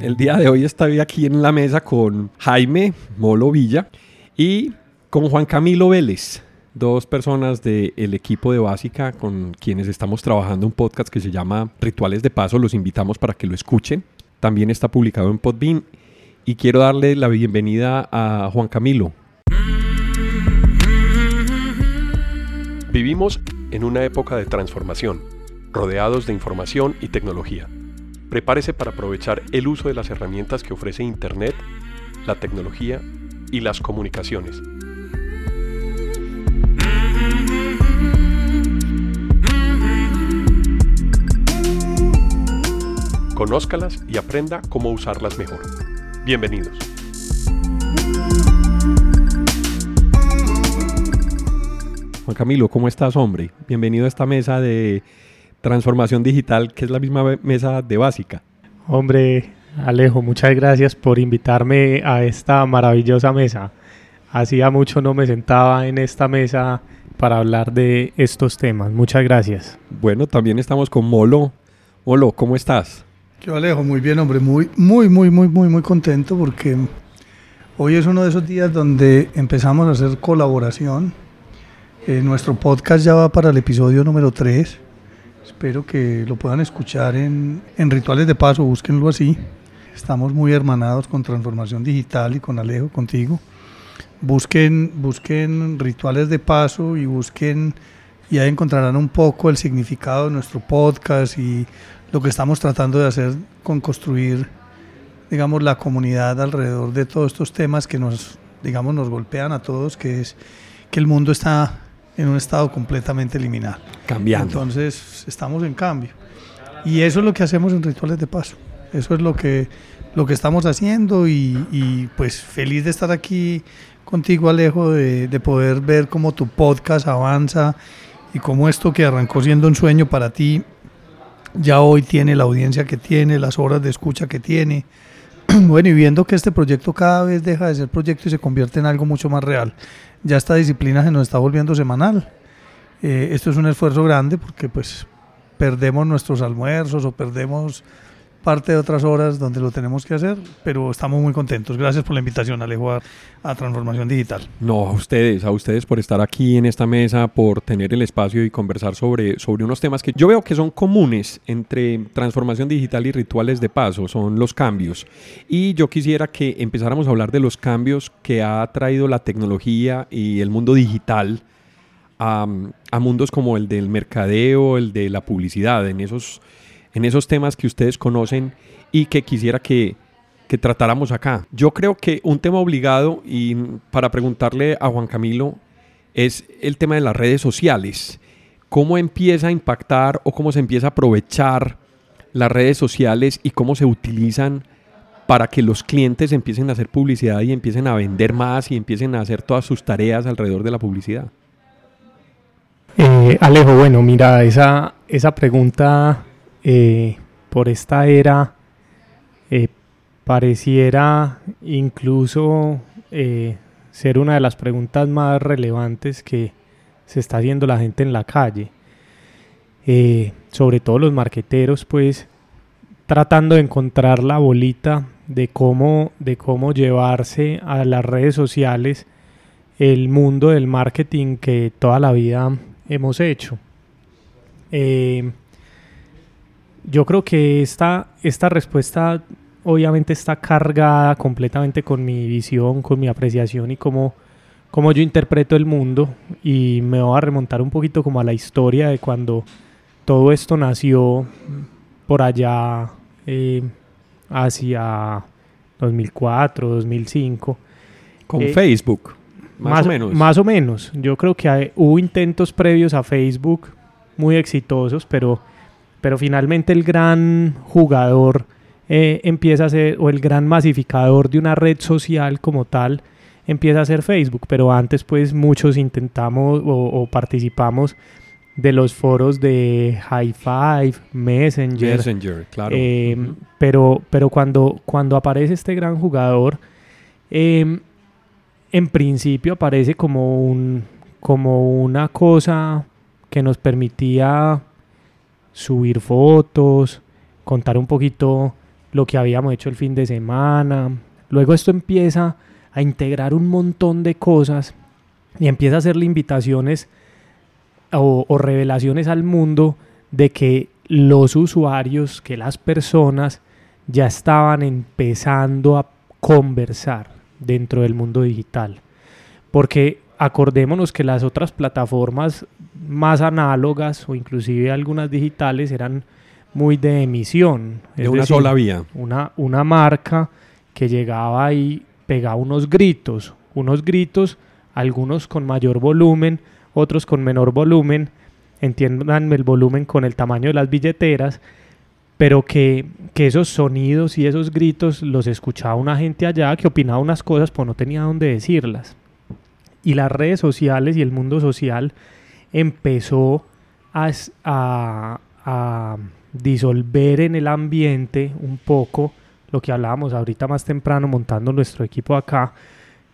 El día de hoy estoy aquí en la mesa con Jaime Molo Villa y con Juan Camilo Vélez, dos personas del equipo de Básica con quienes estamos trabajando un podcast que se llama Rituales de Paso. Los invitamos para que lo escuchen. También está publicado en Podbean. Y quiero darle la bienvenida a Juan Camilo. Vivimos en una época de transformación, rodeados de información y tecnología. Prepárese para aprovechar el uso de las herramientas que ofrece Internet, la tecnología y las comunicaciones. Conózcalas y aprenda cómo usarlas mejor. Bienvenidos. Juan Camilo, ¿cómo estás, hombre? Bienvenido a esta mesa de transformación digital, que es la misma mesa de básica. Hombre, Alejo, muchas gracias por invitarme a esta maravillosa mesa. Hacía mucho no me sentaba en esta mesa para hablar de estos temas. Muchas gracias. Bueno, también estamos con Molo. Molo, ¿cómo estás? Yo Alejo, muy bien, hombre, muy, muy, muy, muy, muy, muy contento porque hoy es uno de esos días donde empezamos a hacer colaboración. Eh, nuestro podcast ya va para el episodio número 3 Espero que lo puedan escuchar en, Rituales de Paso, búsquenlo así. Estamos muy hermanados con Transformación Digital y con Alejo, contigo. Busquen, busquen Rituales de Paso y busquen, y ahí encontrarán un poco el significado de nuestro podcast y lo que estamos tratando de hacer con construir, digamos, la comunidad alrededor de todos estos temas que nos, digamos, nos golpean a todos, que es que el mundo está en un estado completamente liminal. Cambiando. Entonces estamos en cambio. Y eso es lo que hacemos en Rituales de Paso. Eso es lo que, lo que estamos haciendo y, pues feliz de estar aquí contigo Alejo, de, de, poder ver cómo tu podcast avanza y cómo esto que arrancó siendo un sueño para ti, ya hoy tiene la audiencia que tiene, las horas de escucha que tiene. Bueno, y viendo que este proyecto cada vez deja de ser proyecto y se convierte en algo mucho más real ya esta disciplina se nos está volviendo semanal. Eh, esto es un esfuerzo grande porque pues perdemos nuestros almuerzos o perdemos parte de otras horas donde lo tenemos que hacer, pero estamos muy contentos. Gracias por la invitación, Alejo, a, Transformación Digital. No, a ustedes, a ustedes por estar aquí en esta mesa, por tener el espacio y conversar sobre, sobre unos temas que yo veo que son comunes entre transformación digital y rituales de paso, son los cambios. Y yo quisiera que empezáramos a hablar de los cambios que ha traído la tecnología y el mundo digital a, a mundos como el del mercadeo, el de la publicidad, en esos en esos temas que ustedes conocen y que quisiera que, tratáramos acá. Yo creo que un tema obligado y para preguntarle a Juan Camilo es el tema de las redes sociales. ¿Cómo empieza a impactar o cómo se empieza a aprovechar las redes sociales y cómo se utilizan para que los clientes empiecen a hacer publicidad y empiecen a vender más y empiecen a hacer todas sus tareas alrededor de la publicidad? Eh, Alejo, bueno, mira, esa, esa pregunta eh, por esta era eh, pareciera incluso eh, ser una de las preguntas más relevantes que se está haciendo la gente en la calle. sobre todo los marqueteros, pues tratando de encontrar la bolita de cómo, de cómo llevarse a las redes sociales el mundo del marketing que toda la vida hemos hecho. Yo creo que esta, esta respuesta obviamente está cargada completamente con mi visión, con mi apreciación y cómo, cómo yo interpreto el mundo y me voy a remontar un poquito como a la historia de cuando todo esto nació por allá eh, hacia 2004, 2005. Con eh, Facebook, más, o menos. Más o menos. Yo creo que hubo intentos previos a Facebook muy exitosos, pero pero finalmente el gran jugador eh, empieza a ser, o el gran masificador de una red social como tal, empieza a ser Facebook, pero antes pues muchos intentamos o, participamos de los foros de High Five, Messenger. Messenger, claro. Em, pero, pero cuando, cuando aparece este gran jugador, em, en principio aparece como, un, como una cosa que nos permitía subir fotos, contar un poquito lo que habíamos hecho el fin de semana. Luego esto empieza a integrar un montón de cosas y empieza a hacerle invitaciones o, o revelaciones al mundo de que los usuarios, que las personas ya estaban empezando a conversar dentro del mundo digital. Porque acordémonos que las otras plataformas más análogas o inclusive algunas digitales eran muy de emisión. De una sola vía. Una, una marca que llegaba y pegaba unos gritos, unos gritos, algunos con mayor volumen, otros con menor volumen, entiendan el volumen con el tamaño de las billeteras, pero que, que, esos sonidos y esos gritos los escuchaba una gente allá que opinaba unas cosas, pues no tenía dónde decirlas. Y las redes sociales y el mundo social empezó a, a, a disolver en el ambiente un poco lo que hablábamos ahorita más temprano montando nuestro equipo acá,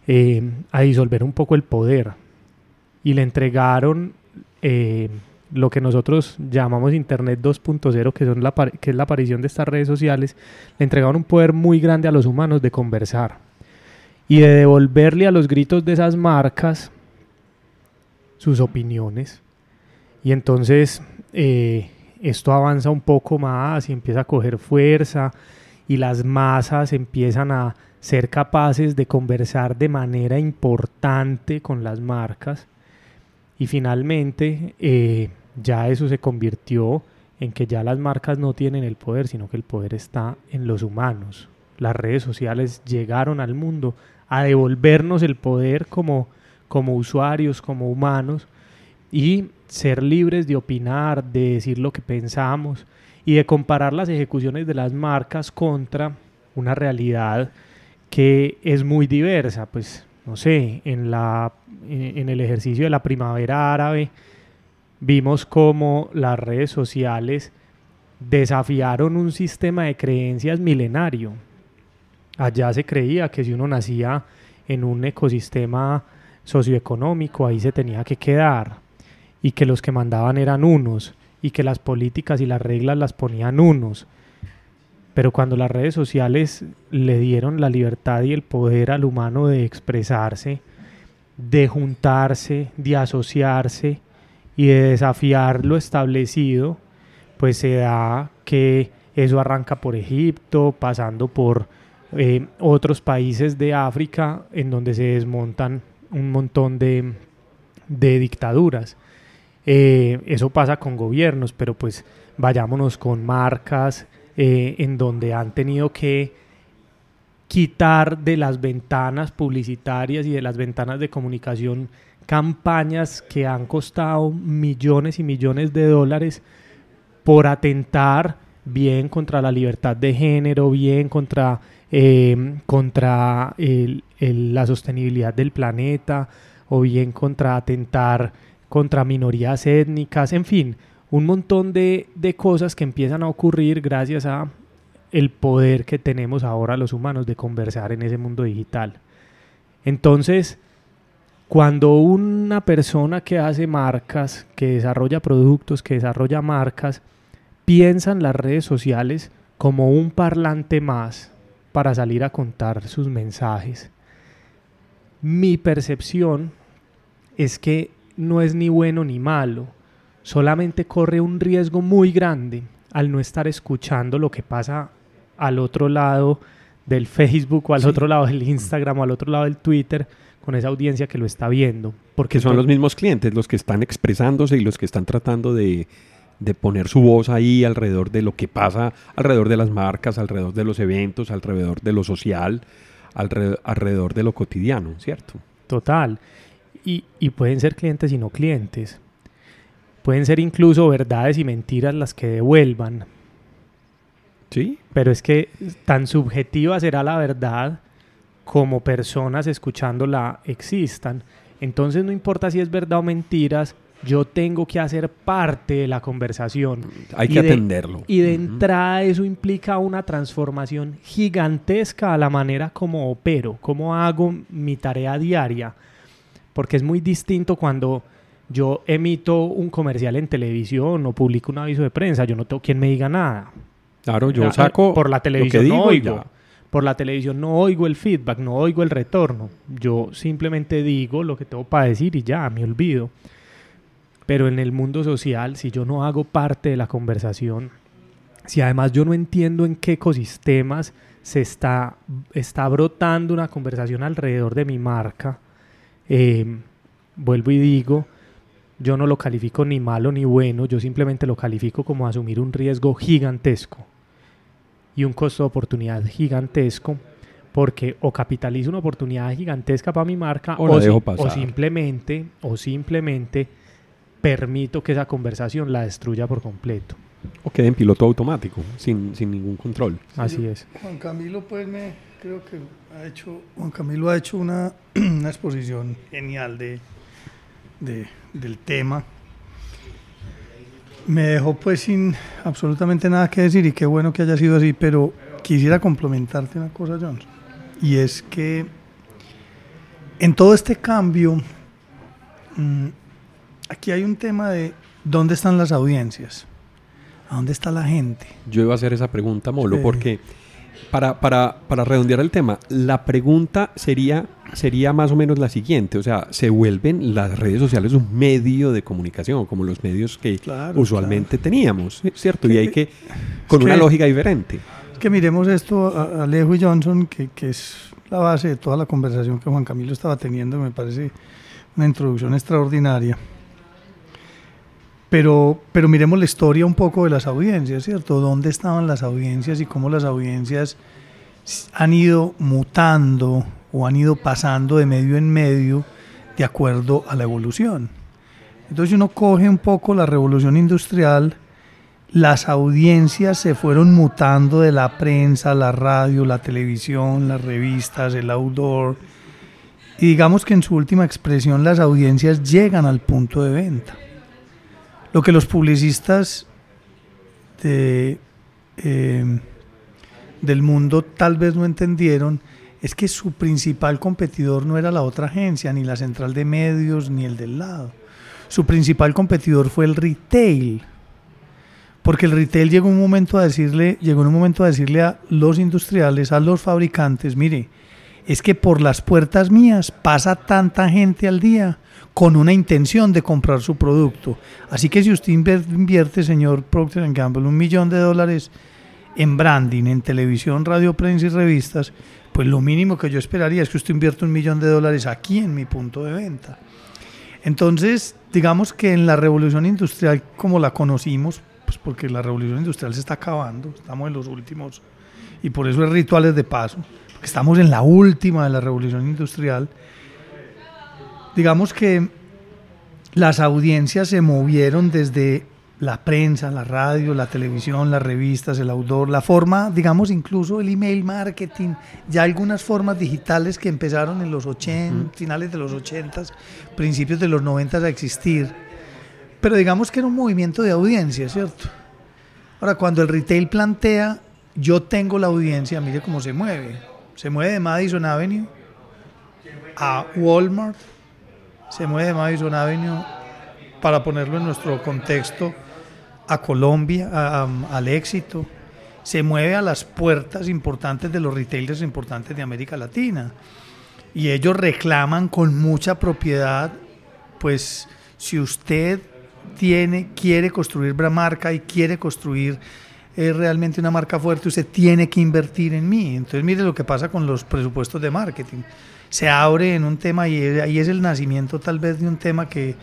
eh, a disolver un poco el poder. Y le entregaron eh, lo que nosotros llamamos Internet 2.0, que, son la, que es la aparición de estas redes sociales, le entregaron un poder muy grande a los humanos de conversar y de devolverle a los gritos de esas marcas sus opiniones. Y entonces eh, esto avanza un poco más y empieza a coger fuerza y las masas empiezan a ser capaces de conversar de manera importante con las marcas. Y finalmente eh, ya eso se convirtió en que ya las marcas no tienen el poder, sino que el poder está en los humanos. Las redes sociales llegaron al mundo a devolvernos el poder como, como usuarios, como humanos, y ser libres de opinar, de decir lo que pensamos y de comparar las ejecuciones de las marcas contra una realidad que es muy diversa. Pues, no sé, en, la, en el ejercicio de la primavera árabe, vimos cómo las redes sociales desafiaron un sistema de creencias milenario. Allá se creía que si uno nacía en un ecosistema socioeconómico, ahí se tenía que quedar y que los que mandaban eran unos y que las políticas y las reglas las ponían unos. Pero cuando las redes sociales le dieron la libertad y el poder al humano de expresarse, de juntarse, de asociarse, y de desafiar lo establecido, pues se da que eso arranca por Egipto, pasando por eh, otros países de África, en donde se desmontan un montón de, dictaduras. Eh, eso pasa con gobiernos, pero pues vayámonos con marcas eh, en donde han tenido que quitar de las ventanas publicitarias y de las ventanas de comunicación campañas que han costado millones y millones de dólares por atentar bien contra la libertad de género, bien contra, eh, contra la sostenibilidad del planeta, o bien contra atentar contra minorías étnicas, en fin, un montón de, de cosas que empiezan a ocurrir gracias a el poder que tenemos ahora los humanos de conversar en ese mundo digital. Entonces, cuando una persona que hace marcas, que desarrolla productos, que desarrolla marcas, piensa en las redes sociales como un parlante más para salir a contar sus mensajes, mi percepción es que no es ni bueno ni malo, solamente corre un riesgo muy grande al no estar escuchando lo que pasa al otro lado del Facebook o al otro lado del Instagram o al otro lado del Twitter, con esa audiencia que lo está viendo. Porque son los mismos clientes los que están expresándose y los que están tratando de, poner su voz ahí alrededor de lo que pasa, alrededor de las marcas, alrededor de los eventos, alrededor de lo social, alrededor, de lo cotidiano, ¿cierto? Total. Y, y pueden ser clientes y no clientes. Pueden ser incluso verdades y mentiras las que devuelvan. Sí. Pero es que tan subjetiva será la verdad como personas escuchándola existan. Entonces no importa si es verdad o mentiras, yo tengo que hacer parte de la conversación. Hay que atenderlo. Y de entrada eso implica una transformación gigantesca a la manera como opero, como hago mi tarea diaria. Porque es muy distinto cuando yo emito un comercial en televisión o publico un aviso de prensa, yo no tengo quien me diga nada. Claro, yo saco por la televisión no oigo. Por la televisión no oigo el feedback, no oigo el retorno. Yo simplemente digo lo que tengo para decir y ya, me olvido. Pero en el mundo social, si yo no hago parte de la conversación, si además yo no entiendo en qué ecosistemas se está, está brotando una conversación alrededor de mi marca, eh, vuelvo y digo, yo no lo califico ni malo ni bueno, yo simplemente lo califico como asumir un riesgo gigantesco y un costo de oportunidad gigantesco porque o capitalizo una oportunidad gigantesca para mi marca o, o, simplemente o simplemente permito que esa conversación la destruya por completo. O quede en piloto automático, sin, sin ningún control. Así es. Juan Camilo, pues me creo que ha hecho, Juan Camilo ha hecho una, una exposición genial de, de, del tema. Me dejó pues sin absolutamente nada que decir y qué bueno que haya sido así, pero quisiera complementarte una cosa, John. Y es que en todo este cambio, mm, aquí hay un tema de dónde están las audiencias, a dónde está la gente. Yo iba a hacer esa pregunta, Molo, porque para, para, para redondear el tema, la pregunta sería, sería más o menos la siguiente, o sea, se vuelven las redes sociales un medio de comunicación, como los medios que usualmente teníamos, ¿cierto? Y hay que, con una lógica diferente. Que miremos esto, a Alejo y Johnson, que, que es la base de toda la conversación que Juan Camilo estaba teniendo, me parece una introducción extraordinaria. Pero, pero miremos la historia un poco de las audiencias, ¿cierto? ¿Dónde estaban las audiencias y cómo las audiencias han ido mutando o han ido pasando de medio en medio de acuerdo a la evolución? Entonces uno coge un poco la revolución industrial, las audiencias se fueron mutando de la prensa, la radio, la televisión, las revistas, el outdoor, y digamos que en su última expresión las audiencias llegan al punto de venta. Lo que los publicistas em, del mundo tal vez no entendieron es que su principal competidor no era la otra agencia, ni la central de medios, ni el del lado. Su principal competidor fue el retail. Porque el retail llegó un momento a decirle, llegó un momento a decirle a los industriales, a los fabricantes, mire, es que por las puertas mías pasa tanta gente al día con una intención de comprar su producto. Así que si usted invierte, señor Procter Gamble, un millón de dólares en branding, en televisión, radio, prensa y revistas, pues lo mínimo que yo esperaría es que usted invierta un millón de dólares aquí en mi punto de venta. Entonces, digamos que en la revolución industrial como la conocimos, pues porque la revolución industrial se está acabando, estamos en los últimos, y por eso es rituales de paso, estamos en la última de la revolución industrial, digamos que las audiencias se movieron desde la prensa, la radio, la televisión, las revistas, el outdoor, la forma, digamos, incluso el email marketing, ya algunas formas digitales que empezaron en los 80, finales de los 80, principios de los 90 a existir. Pero digamos que era un movimiento de audiencia, ¿cierto? Ahora, cuando el retail plantea, yo tengo la audiencia, mire cómo se mueve. Se mueve de Madison Avenue a Walmart, se mueve de Madison Avenue, para ponerlo en nuestro contexto, a Colombia, al éxito, se mueve a las puertas importantes de los retailers importantes de América Latina. Y ellos reclaman con mucha propiedad, pues si usted tiene, quiere construir marca y quiere construir eh, realmente una marca fuerte, usted tiene que invertir en mí. Entonces mire lo que pasa con los presupuestos de marketing se abre en un tema y ahí es el nacimiento tal vez de un tema que,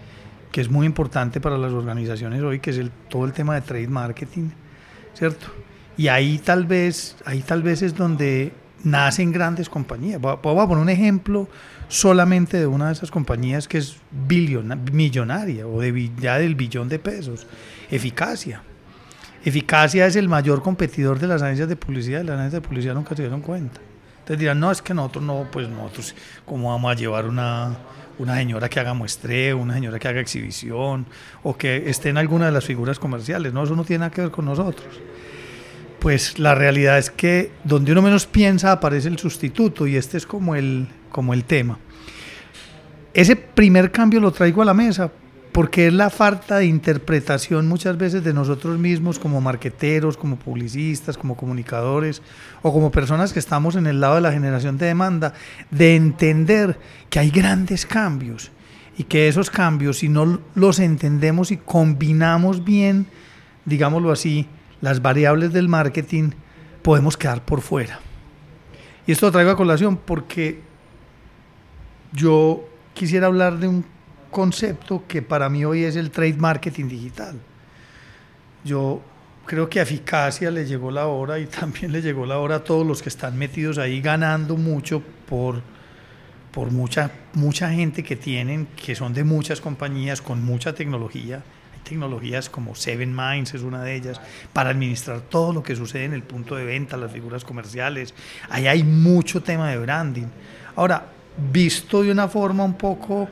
que es muy importante para las organizaciones hoy, que es el, todo el tema de trade marketing, ¿cierto? Y ahí tal vez, ahí tal vez es donde nacen grandes compañías. Voy a poner un ejemplo solamente de una de esas compañías que es millonaria o de, ya del billón de pesos. Eficacia. Eficacia es el mayor competidor de las agencias de publicidad las agencias de publicidad nunca se dieron cuenta. Entonces dirán, no, es que nosotros no, pues nosotros, ¿cómo vamos a llevar una, una señora que haga muestreo, una señora que haga exhibición o que esté en alguna de las figuras comerciales? No, eso no tiene nada que ver con nosotros. Pues la realidad es que donde uno menos piensa aparece el sustituto y este es como el, como el tema. Ese primer cambio lo traigo a la mesa porque es la falta de interpretación muchas veces de nosotros mismos como marqueteros, como publicistas, como comunicadores o como personas que estamos en el lado de la generación de demanda, de entender que hay grandes cambios y que esos cambios, si no los entendemos y combinamos bien, digámoslo así, las variables del marketing, podemos quedar por fuera. Y esto lo traigo a colación porque yo quisiera hablar de un concepto que para mí hoy es el trade marketing digital. Yo creo que a eficacia le llegó la hora y también le llegó la hora a todos los que están metidos ahí ganando mucho por, por mucha, mucha gente que tienen, que son de muchas compañías con mucha tecnología. Hay tecnologías como Seven Minds es una de ellas, para administrar todo lo que sucede en el punto de venta, las figuras comerciales. Ahí hay mucho tema de branding. Ahora, visto de una forma un poco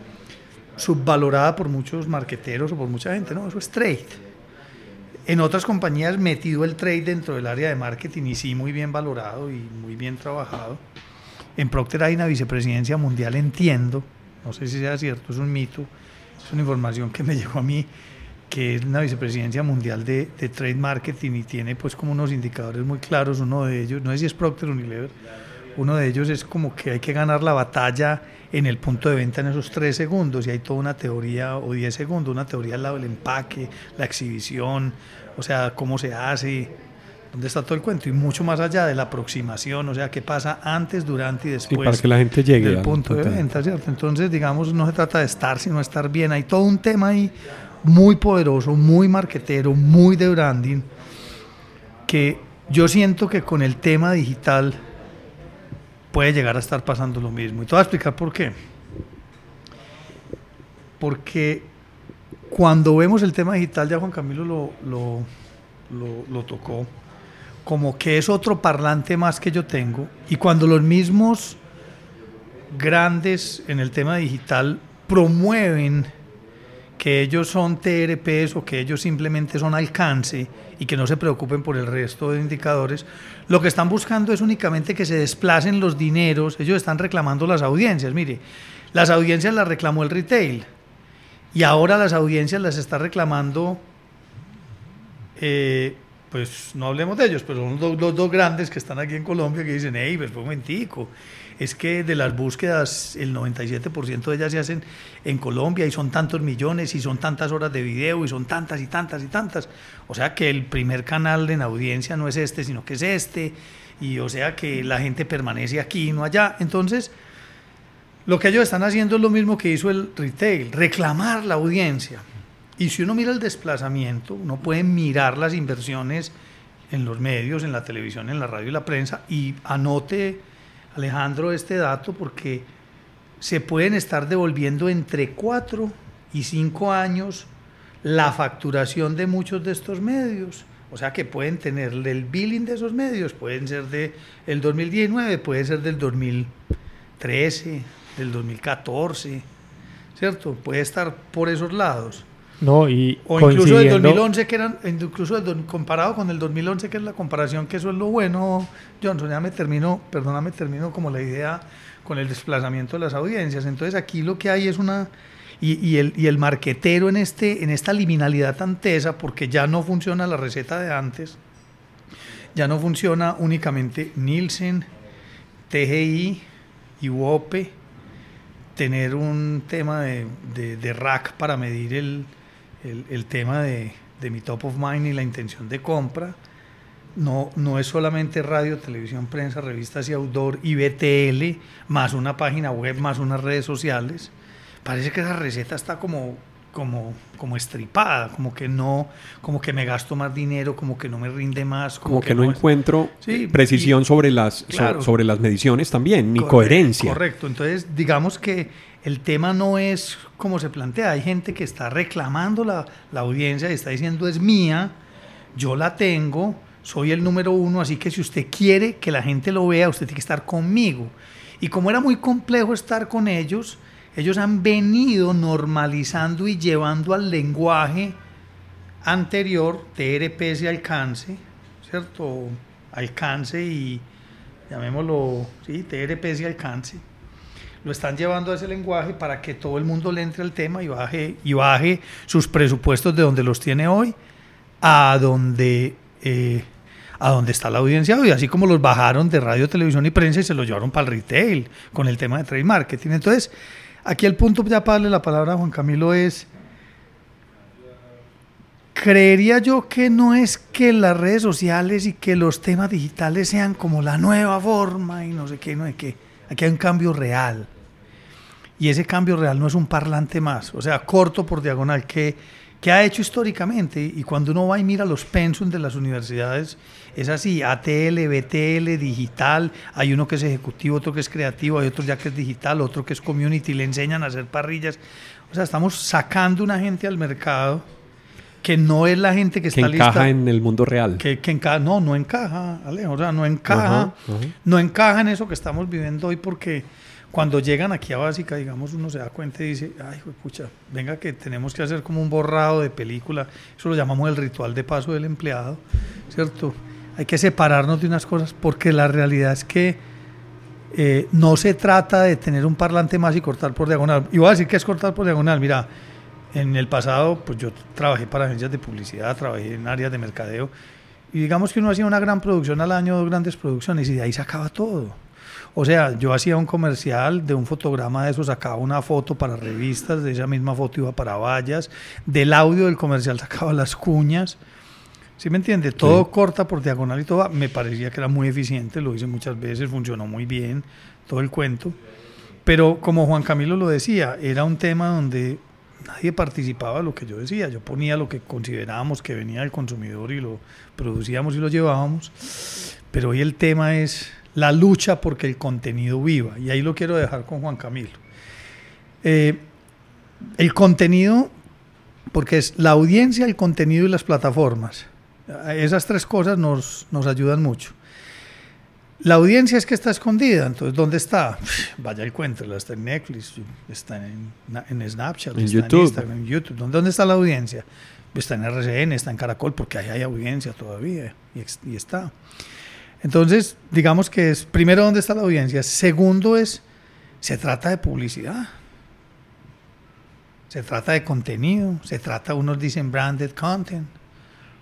subvalorada por muchos marqueteros o por mucha gente, no, eso es trade. En otras compañías metido el trade dentro del área de marketing y sí muy bien valorado y muy bien trabajado. En Procter hay una vicepresidencia mundial, entiendo, no sé si sea cierto, es un mito, es una información que me llegó a mí, que es una vicepresidencia mundial de, de trade marketing y tiene pues como unos indicadores muy claros, uno de ellos, no sé si es Procter Unilever, uno de ellos es como que hay que ganar la batalla en el punto de venta en esos tres segundos y hay toda una teoría, o diez segundos, una teoría al lado del empaque, la exhibición, o sea, cómo se hace, dónde está todo el cuento y mucho más allá de la aproximación, o sea, qué pasa antes, durante y después. para que la gente llegue al punto de venta, ¿cierto? Entonces, digamos, no se trata de estar, sino estar bien. Hay todo un tema ahí muy poderoso, muy marquetero, muy de branding, que yo siento que con el tema digital puede llegar a estar pasando lo mismo. Y te voy a explicar por qué. Porque cuando vemos el tema digital, ya Juan Camilo lo, lo, lo, tocó, como que es otro parlante más que yo tengo, y cuando los mismos grandes en el tema digital promueven que ellos son TRPs o que ellos simplemente son alcance y que no se preocupen por el resto de indicadores, lo que están buscando es únicamente que se desplacen los dineros, ellos están reclamando las audiencias, mire, las audiencias las reclamó el retail y ahora las audiencias las está reclamando, eh, pues no hablemos de ellos, pero son los, dos grandes que están aquí en Colombia que dicen, hey, pues un momentico, es que de las búsquedas el 97% de ellas se hacen en Colombia y son tantos millones y son tantas horas de video y son tantas y tantas y tantas. O sea que el primer canal en audiencia no es este, sino que es este. Y o sea que la gente permanece aquí, no allá. Entonces, lo que ellos están haciendo es lo mismo que hizo el retail, reclamar la audiencia. Y si uno mira el desplazamiento, uno puede mirar las inversiones en los medios, en la televisión, en la radio y la prensa y anote Alejandro, este dato porque se pueden estar devolviendo entre 4 y 5 años la facturación de muchos de estos medios. O sea que pueden tener el billing de esos medios, pueden ser del el 2019, puede ser del 2013, del 2014, ¿cierto? Puede estar por esos lados. No, y o incluso del 2011 que eran incluso comparado con el 2011 que es la comparación que eso es lo bueno Johnson ya me termino perdóname termino como la idea con el desplazamiento de las audiencias. Entonces aquí lo que hay es una y, y, el, y el marquetero en este en esta liminalidad tan tesa porque ya no funciona la receta de antes ya no funciona únicamente Nielsen TGI y UOPE tener un tema de, de, de rack para medir el, el, el tema de, de, mi top of mind y la intención de compra. No, no es solamente radio, televisión, prensa, revistas y outdoor y BTL, más una página web, más unas redes sociales. Parece que esa receta está como, como, como estripada, como que no, como que me gasto más dinero, como que no me rinde más. Como, como que, que, no, encuentro sí, precisión y, sobre, las, claro, so, sobre las mediciones también, ni correcto, coherencia. Correcto, entonces digamos que el tema no es como se plantea. Hay gente que está reclamando la, la, audiencia y está diciendo es mía, yo la tengo, soy el número uno, así que si usted quiere que la gente lo vea, usted tiene que estar conmigo. Y como era muy complejo estar con ellos, ellos han venido normalizando y llevando al lenguaje anterior, TRPS y alcance, ¿cierto? Alcance y llamémoslo, sí, TRPS y alcance lo están llevando a ese lenguaje para que todo el mundo le entre al tema y baje, y baje sus presupuestos de donde los tiene hoy a donde, eh, a donde está la audiencia hoy, así como los bajaron de radio, televisión y prensa y se los llevaron para el retail con el tema de trade marketing. Entonces, aquí el punto ya para la palabra a Juan Camilo es creería yo que no es que las redes sociales y que los temas digitales sean como la nueva forma y no sé qué, no sé qué. Aquí hay un cambio real. Y ese cambio real no es un parlante más, o sea, corto por diagonal, que, que ha hecho históricamente. Y cuando uno va y mira los pensum de las universidades, es así, ATL, BTL, digital, hay uno que es ejecutivo, otro que es creativo, hay otro ya que es digital, otro que es community, le enseñan a hacer parrillas. O sea, estamos sacando una gente al mercado que no es la gente que, está lista. Que encaja en el mundo real. Que, que encaja, no, no encaja, Alejo, o sea, no encaja, no encaja en eso que estamos viviendo hoy porque cuando llegan aquí a Básica, digamos, uno se da cuenta y dice, ay, pucha, venga que tenemos que hacer como un borrado de película, eso lo llamamos el ritual de paso del empleado, ¿cierto? Hay que separarnos de unas cosas porque la realidad es que eh, no se trata de tener un parlante más y cortar por diagonal. Y voy a decir que es cortar por diagonal, mira, en el pasado, pues yo trabajé para agencias de publicidad, trabajé en áreas de mercadeo, y digamos que uno hacía una gran producción al año, dos grandes producciones, y de ahí sacaba todo. O sea, yo hacía un comercial de un fotograma de eso, sacaba una foto para revistas, de esa misma foto iba para vallas, del audio del comercial sacaba las cuñas. ¿Sí me entiende? Todo corta por diagonal y todo. Me parecía que era muy eficiente, lo hice muchas veces, funcionó muy bien, todo el cuento. Pero como Juan Camilo lo decía, era un tema donde nadie participaba de lo que yo decía. Yo ponía lo que considerábamos que venía del consumidor y lo producíamos y lo llevábamos. Pero hoy el tema es la lucha porque el contenido viva. Y ahí lo quiero dejar con Juan Camilo. Eh, el contenido, porque es la audiencia, el contenido y las plataformas. Esas tres cosas nos, nos ayudan mucho. La audiencia es que está escondida, entonces ¿dónde está? Vaya el cuento, está en Netflix, está en, en Snapchat, en está YouTube. en Instagram, en YouTube. ¿Dónde, está la audiencia? Está en RCN, está en Caracol, porque ahí hay audiencia todavía y, y está. Entonces, digamos que es, primero, ¿dónde está la audiencia? Segundo es, se trata de publicidad. Se trata de contenido, se trata, unos dicen branded content,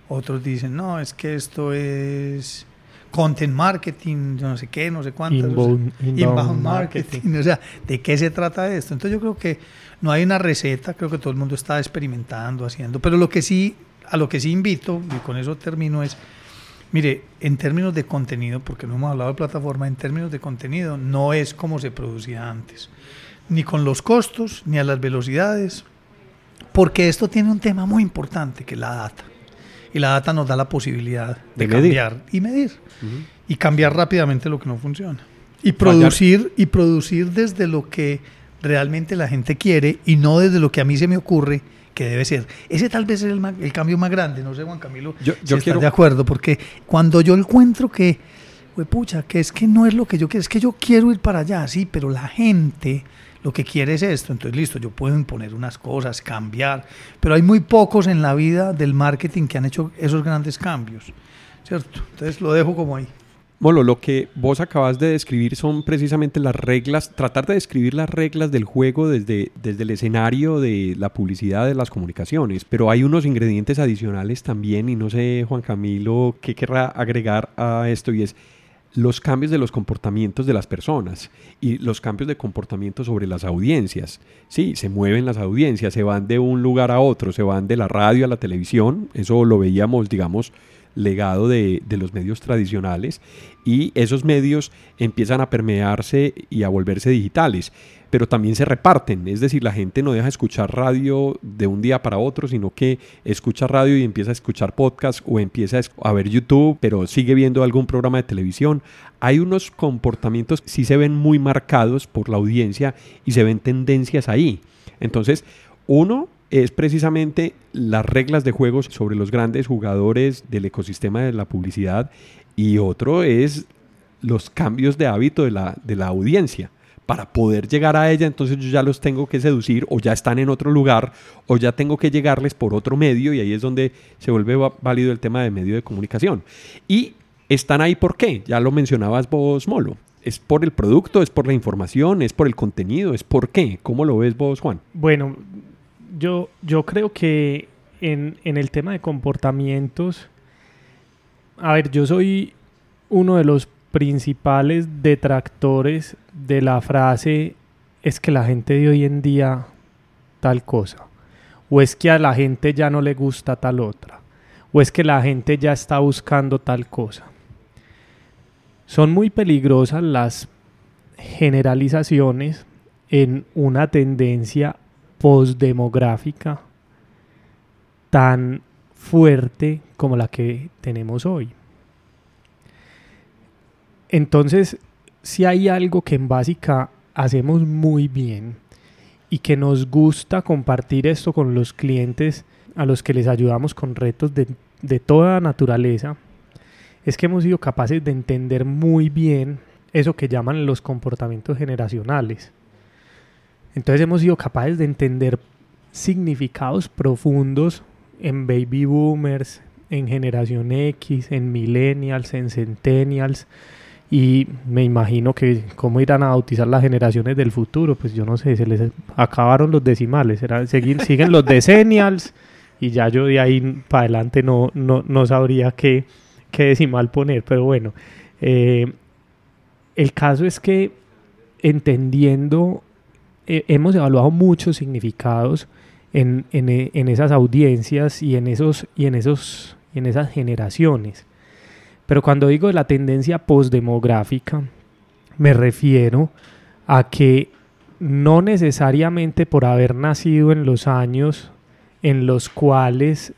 otros dicen, no, es que esto es content marketing, no sé qué, no sé cuántas. Inbound, o sea, inbound inbound marketing. O sea, ¿de qué se trata esto? Entonces yo creo que no hay una receta, creo que todo el mundo está experimentando, haciendo. Pero lo que sí, a lo que sí invito, y con eso termino, es, mire, en términos de contenido, porque no hemos hablado de plataforma, en términos de contenido, no es como se producía antes. Ni con los costos, ni a las velocidades, porque esto tiene un tema muy importante, que es la data y la data nos da la posibilidad de, De cambiar medir. y medir. Y cambiar rápidamente lo que no funciona. Y producir y producir desde lo que realmente la gente quiere y no desde lo que a mí se me ocurre que debe ser. Ese tal vez es el, cambio más grande, no sé Juan Camilo Yo- yo quiero- de acuerdo, porque cuando yo encuentro que, "Hue pucha, que es que no es lo que yo quiero, es que yo quiero ir para allá, sí, pero la gente lo que quiere es esto, entonces listo, yo puedo imponer unas cosas, cambiar, pero hay muy pocos en la vida del marketing que han hecho esos grandes cambios, ¿cierto? Entonces lo dejo como ahí. Molo, lo que vos acabas de describir son precisamente las reglas, tratar de describir las reglas del juego desde, desde el escenario de la publicidad, de las comunicaciones, pero hay unos ingredientes adicionales también y no sé, Juan Camilo, qué querrá agregar a esto y es los cambios de los comportamientos de las personas y los cambios de comportamiento sobre las audiencias. Sí, se mueven las audiencias, se van de un lugar a otro, se van de la radio a la televisión, eso lo veíamos, digamos, legado de, de los medios tradicionales. Y esos medios empiezan a permearse y a volverse digitales, pero también se reparten, es decir, la gente no deja de escuchar radio de un día para otro, sino que escucha radio y empieza a escuchar podcast o empieza a ver YouTube, pero sigue viendo algún programa de televisión. Hay unos comportamientos que sí se ven muy marcados por la audiencia y se ven tendencias ahí. Entonces, uno es precisamente las reglas de juegos sobre los grandes jugadores del ecosistema de la publicidad y otro es los cambios de hábito de la, de la audiencia. Para poder llegar a ella, entonces yo ya los tengo que seducir o ya están en otro lugar o ya tengo que llegarles por otro medio y ahí es donde se vuelve válido el tema de medio de comunicación. Y están ahí ¿por qué? Ya lo mencionabas vos, Molo. ¿Es por el producto? ¿Es por la información? ¿Es por el contenido? ¿Es por qué? ¿Cómo lo ves vos, Juan? Bueno, yo, yo creo que en, en el tema de comportamientos, a ver, yo soy uno de los principales detractores de la frase es que la gente de hoy en día tal cosa, o es que a la gente ya no le gusta tal otra, o es que la gente ya está buscando tal cosa. Son muy peligrosas las generalizaciones en una tendencia postdemográfica tan fuerte como la que tenemos hoy. Entonces, si hay algo que en básica hacemos muy bien y que nos gusta compartir esto con los clientes a los que les ayudamos con retos de, de toda naturaleza, es que hemos sido capaces de entender muy bien eso que llaman los comportamientos generacionales. Entonces hemos sido capaces de entender significados profundos en baby boomers, en generación X, en millennials, en centennials, y me imagino que cómo irán a bautizar las generaciones del futuro, pues yo no sé, se les acabaron los decimales, siguen los decennials y ya yo de ahí para adelante no, no, no sabría qué, qué, decimal poner, pero bueno, eh, el caso es que entendiendo, eh, hemos evaluado muchos significados en, en, en, esas audiencias y en, esos, y, en esos, y en esas generaciones. Pero cuando digo de la tendencia postdemográfica, me refiero a que no necesariamente por haber nacido en los años en los cuales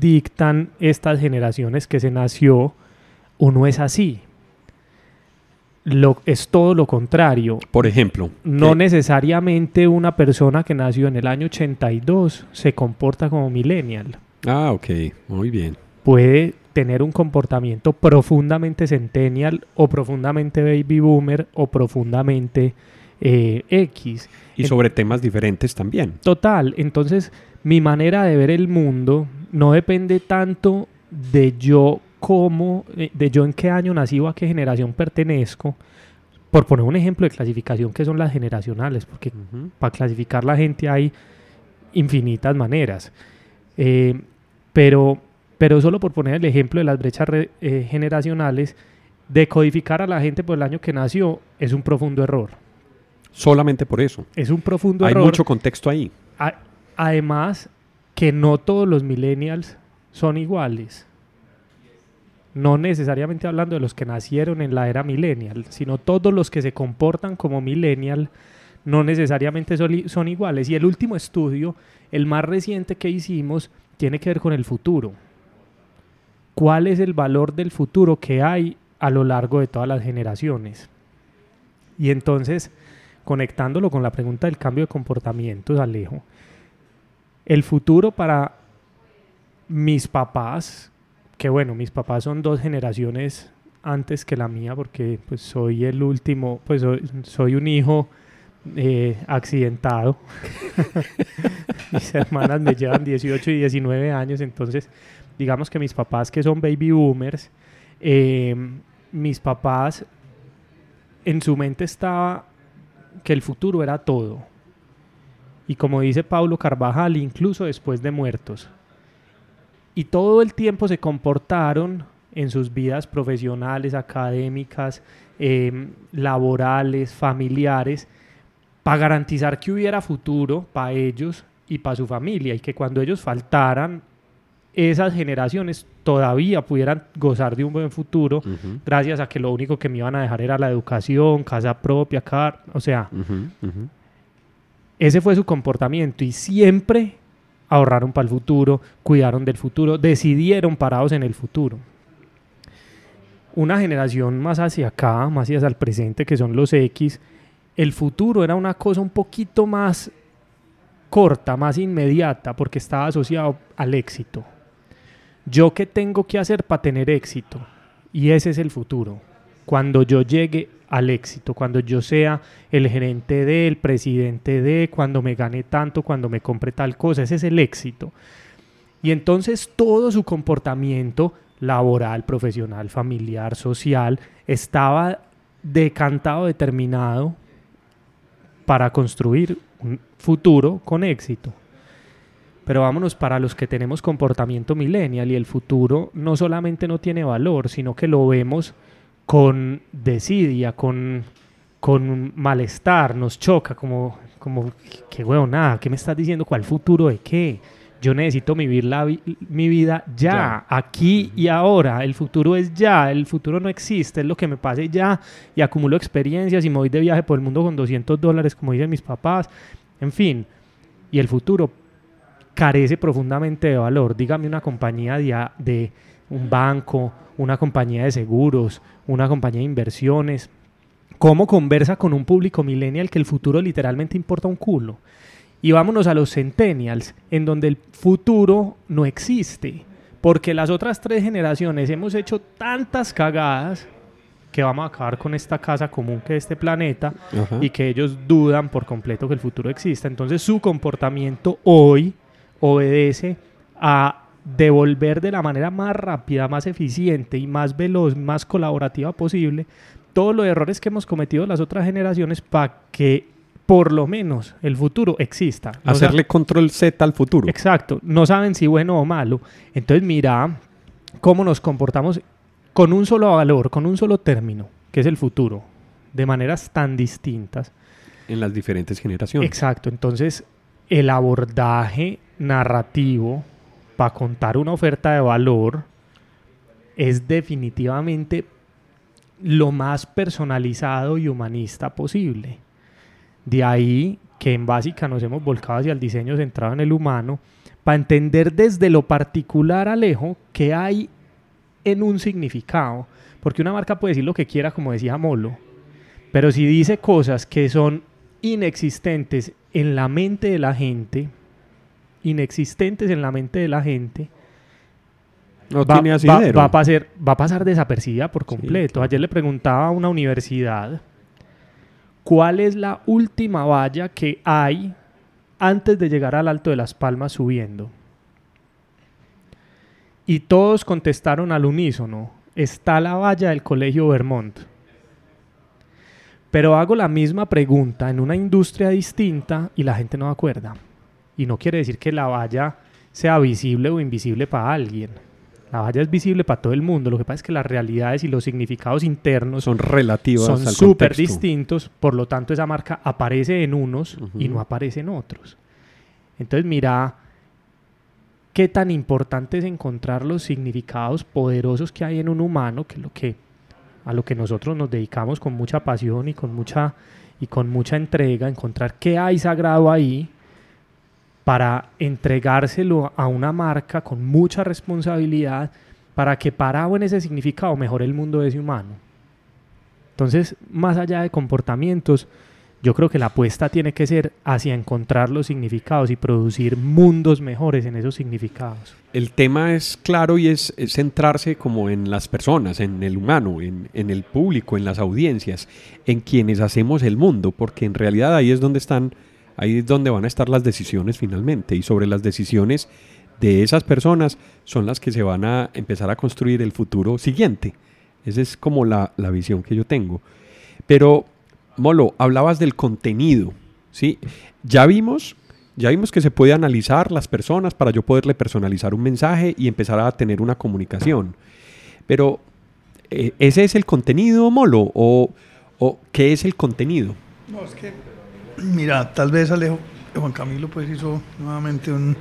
dictan estas generaciones que se nació, uno es así. Lo, es todo lo contrario. Por ejemplo. No necesariamente una persona que nació en el año 82 se comporta como millennial. Ah, ok, muy bien. Puede tener un comportamiento profundamente centennial o profundamente baby boomer o profundamente eh, X. Y sobre temas diferentes también. Total, entonces mi manera de ver el mundo no depende tanto de yo cómo, eh, de yo en qué año nací o a qué generación pertenezco, por poner un ejemplo de clasificación que son las generacionales, porque para clasificar la gente hay infinitas maneras. Eh, pero pero solo por poner el ejemplo de las brechas eh, generacionales, decodificar a la gente por el año que nació es un profundo error. Solamente por eso. Es un profundo error. Hay mucho contexto ahí. además, que no todos los millennials son iguales. No necesariamente hablando de los que nacieron en la era millennial, sino todos los que se comportan como millennial no necesariamente son, son iguales. Y el último estudio, el más reciente que hicimos, tiene que ver con el futuro cuál es el valor del futuro que hay a lo largo de todas las generaciones. Y entonces, conectándolo con la pregunta del cambio de comportamientos, Alejo, el futuro para mis papás, que bueno, mis papás son dos generaciones antes que la mía, porque pues soy el último, pues soy, un hijo eh, accidentado. mis hermanas me llevan 18 y 19 años, entonces digamos que mis papás que son baby boomers, em, mis papás en su mente estaba que el futuro era todo. Y como dice Pablo Carvajal, incluso después de muertos. Y todo el tiempo se comportaron en sus vidas profesionales, académicas, em, laborales, familiares, para garantizar que hubiera futuro para ellos y para su familia y que cuando ellos faltaran esas generaciones todavía pudieran gozar de un buen futuro gracias a que lo único que me iban a dejar era la educación, casa propia, car o sea, ese fue su comportamiento y siempre ahorraron para el futuro, cuidaron del futuro, decidieron parados en el futuro. Una generación más hacia acá, más hacia el presente, que son los X, el futuro era una cosa un poquito más corta, más inmediata, porque estaba asociado al éxito yo qué tengo que hacer para tener éxito. Y ese es el futuro. Cuando yo llegue al éxito, cuando yo sea el gerente de, el presidente de, cuando me gane tanto, cuando me compre tal cosa, ese es el éxito. Y entonces todo su comportamiento laboral, profesional, familiar, social, estaba decantado, determinado para construir un futuro con éxito. Pero vámonos para los que tenemos comportamiento millennial y el futuro no solamente no tiene valor, sino que lo vemos con desidia, con, con malestar, nos choca, como, como qué huevo, nada, ¿qué me estás diciendo? ¿Cuál futuro de qué? Yo necesito vivir la mi vida ya, aquí y ahora. El futuro es ya, el futuro no existe, es lo que me pase ya y acumulo experiencias y me voy de viaje por el mundo con 200 dólares, como dicen mis papás. En fin, y el futuro carece profundamente de valor. Dígame una compañía de, de un banco, una compañía de seguros, una compañía de inversiones. ¿Cómo conversa con un público millennial que el futuro literalmente importa un culo? Y vámonos a los centennials, en donde el futuro no existe, porque las otras tres generaciones hemos hecho tantas cagadas que vamos a acabar con esta casa común que es este planeta y que ellos dudan por completo que el futuro exista. Entonces su comportamiento hoy obedece a devolver de la manera más rápida, más eficiente y más veloz, más colaborativa posible todos los errores que hemos cometido las otras generaciones para que por lo menos el futuro exista. Hacerle control Z al futuro. Exacto. No saben si bueno o malo. Entonces mira cómo nos comportamos con un solo valor, con un solo término, que es el futuro, de maneras tan distintas. En las diferentes generaciones. Exacto. Entonces el abordaje narrativo para contar una oferta de valor es definitivamente lo más personalizado y humanista posible. De ahí que en básica nos hemos volcado hacia el diseño centrado en el humano, para entender desde lo particular, Alejo, que hay en un significado. Porque una marca puede decir lo que quiera, como decía Molo, pero si dice cosas que son inexistentes en la mente de la gente, inexistentes en la mente de la gente, no va, tiene va, a pasar, va a pasar desapercibida por completo. Ayer le preguntaba a una universidad ¿cuál es la última valla que hay antes de llegar al Alto de las Palmas subiendo? Y todos contestaron al unísono, está la valla del Colegio Vermont. Pero hago la misma pregunta en una industria distinta y la gente no acuerda. Y no quiere decir que la valla sea visible o invisible para alguien. La valla es visible para todo el mundo. Lo que pasa es que las realidades y los significados internos son relativos, son súper distintos. Por lo tanto, esa marca aparece en unos y no aparece en otros. Entonces, mira qué tan importante es encontrar los significados poderosos que hay en un humano, que es lo que a lo que nosotros nos dedicamos con mucha pasión y con mucha y con mucha entrega, encontrar qué hay sagrado ahí para entregárselo a una marca con mucha responsabilidad para que parado en ese significado mejore el mundo de ese humano. Entonces, más allá de comportamientos, yo creo que la apuesta tiene que ser hacia encontrar los significados y producir mundos mejores en esos significados. El tema es claro y es, centrarse como en las personas, en el humano, en, en, el público, en las audiencias, en quienes hacemos el mundo, porque en realidad ahí es donde están Ahí es donde van a estar las decisiones finalmente y sobre las decisiones de esas personas son las que se van a empezar a construir el futuro siguiente. Esa es como la, visión que yo tengo. Pero, Molo, hablabas del contenido, ¿sí? Ya vimos, ya vimos que se puede analizar las personas para yo poderle personalizar un mensaje y empezar a tener una comunicación. Pero, eh, ¿ese es el contenido, Molo? ¿O, ¿O qué es el contenido? No, es que Mira, tal vez Alejo, Juan Camilo pues hizo nuevamente un...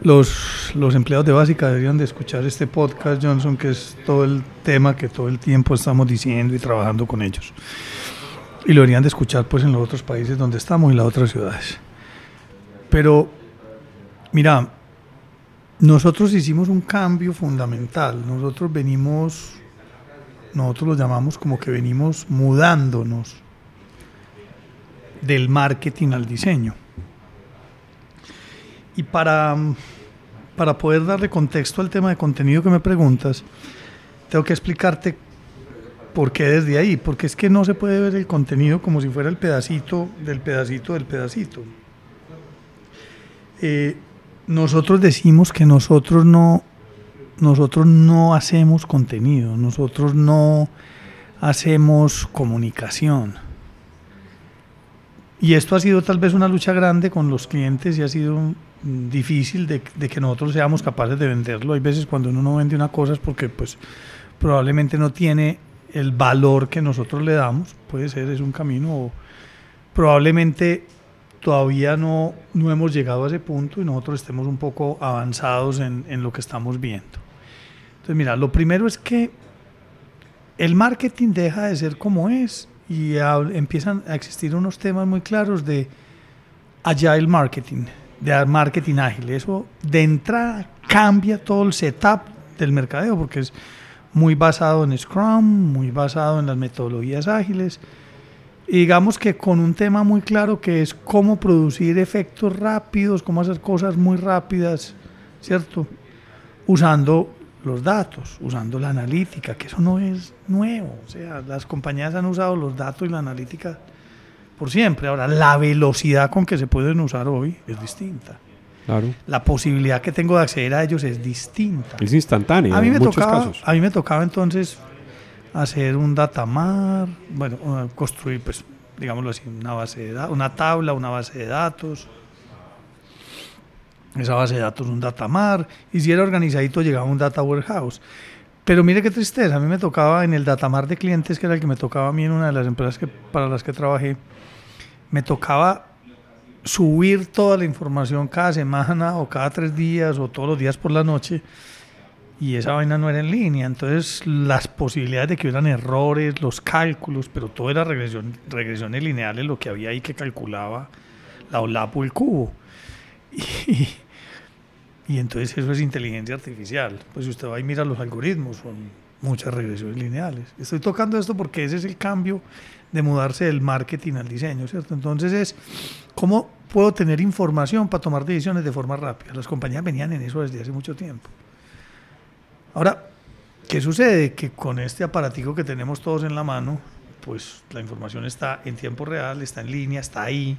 Los, los empleados de básica deberían de escuchar este podcast, Johnson, que es todo el tema que todo el tiempo estamos diciendo y trabajando con ellos. Y lo deberían de escuchar pues en los otros países donde estamos y las otras ciudades. Pero, mira, nosotros hicimos un cambio fundamental. Nosotros venimos, nosotros lo llamamos como que venimos mudándonos del marketing al diseño. Y para, para poder darle contexto al tema de contenido que me preguntas, tengo que explicarte por qué desde ahí, porque es que no se puede ver el contenido como si fuera el pedacito del pedacito del pedacito. Eh, nosotros decimos que nosotros no, nosotros no hacemos contenido, nosotros no hacemos comunicación. Y esto ha sido tal vez una lucha grande con los clientes y ha sido difícil de, que nosotros seamos capaces de venderlo. Hay veces cuando uno no vende una cosa es porque pues probablemente no tiene el valor que nosotros le damos. Puede ser, es un camino. O probablemente todavía no, no hemos llegado a ese punto y nosotros estemos un poco avanzados en, en lo que estamos viendo. Entonces, mira, lo primero es que el marketing deja de ser como es y empiezan a existir unos temas muy claros de agile marketing, de marketing ágil. Eso de entrada cambia todo el setup del mercadeo porque es muy basado en Scrum, muy basado en las metodologías ágiles. Y digamos que con un tema muy claro que es cómo producir efectos rápidos, cómo hacer cosas muy rápidas, ¿cierto? Usando los datos, usando la analítica, que eso no es nuevo. O sea, las compañías han usado los datos y la analítica por siempre. Ahora, la velocidad con que se pueden usar hoy es distinta. Claro. La posibilidad que tengo de acceder a ellos es distinta. Es instantánea a mí me en muchos tocaba, casos. A mí me tocaba entonces hacer un datamar, bueno, construir, pues, digámoslo así, una base de una tabla, una base de datos esa base de datos un datamar, y si era organizadito llegaba un data warehouse. Pero mire qué tristeza, a mí me tocaba en el datamar de clientes, que era el que me tocaba a mí en una de las empresas que, para las que trabajé, me tocaba subir toda la información cada semana o cada tres días o todos los días por la noche y esa vaina no era en línea. Entonces las posibilidades de que hubieran errores, los cálculos, pero todo era regresión, regresiones lineales, lo que había ahí que calculaba la OLAP o el cubo. Y, y entonces eso es inteligencia artificial. Pues si usted va y mira los algoritmos, son muchas regresiones lineales. Estoy tocando esto porque ese es el cambio de mudarse del marketing al diseño, ¿cierto? Entonces es cómo puedo tener información para tomar decisiones de forma rápida. Las compañías venían en eso desde hace mucho tiempo. Ahora, ¿qué sucede? Que con este aparatico que tenemos todos en la mano, pues la información está en tiempo real, está en línea, está ahí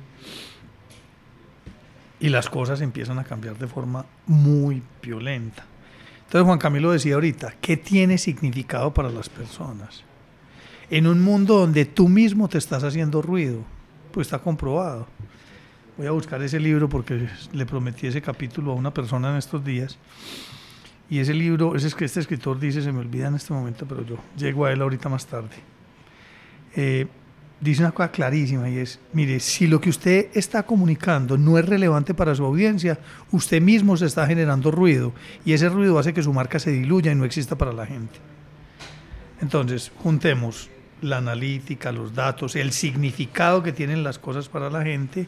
y las cosas empiezan a cambiar de forma muy violenta. Entonces Juan Camilo decía ahorita, ¿qué tiene significado para las personas? En un mundo donde tú mismo te estás haciendo ruido, pues está comprobado. Voy a buscar ese libro porque le prometí ese capítulo a una persona en estos días. Y ese libro, ese que este escritor dice, se me olvida en este momento, pero yo llego a él ahorita más tarde. Eh, dice una cosa clarísima y es, mire, si lo que usted está comunicando no es relevante para su audiencia, usted mismo se está generando ruido y ese ruido hace que su marca se diluya y no exista para la gente. Entonces, juntemos la analítica, los datos, el significado que tienen las cosas para la gente,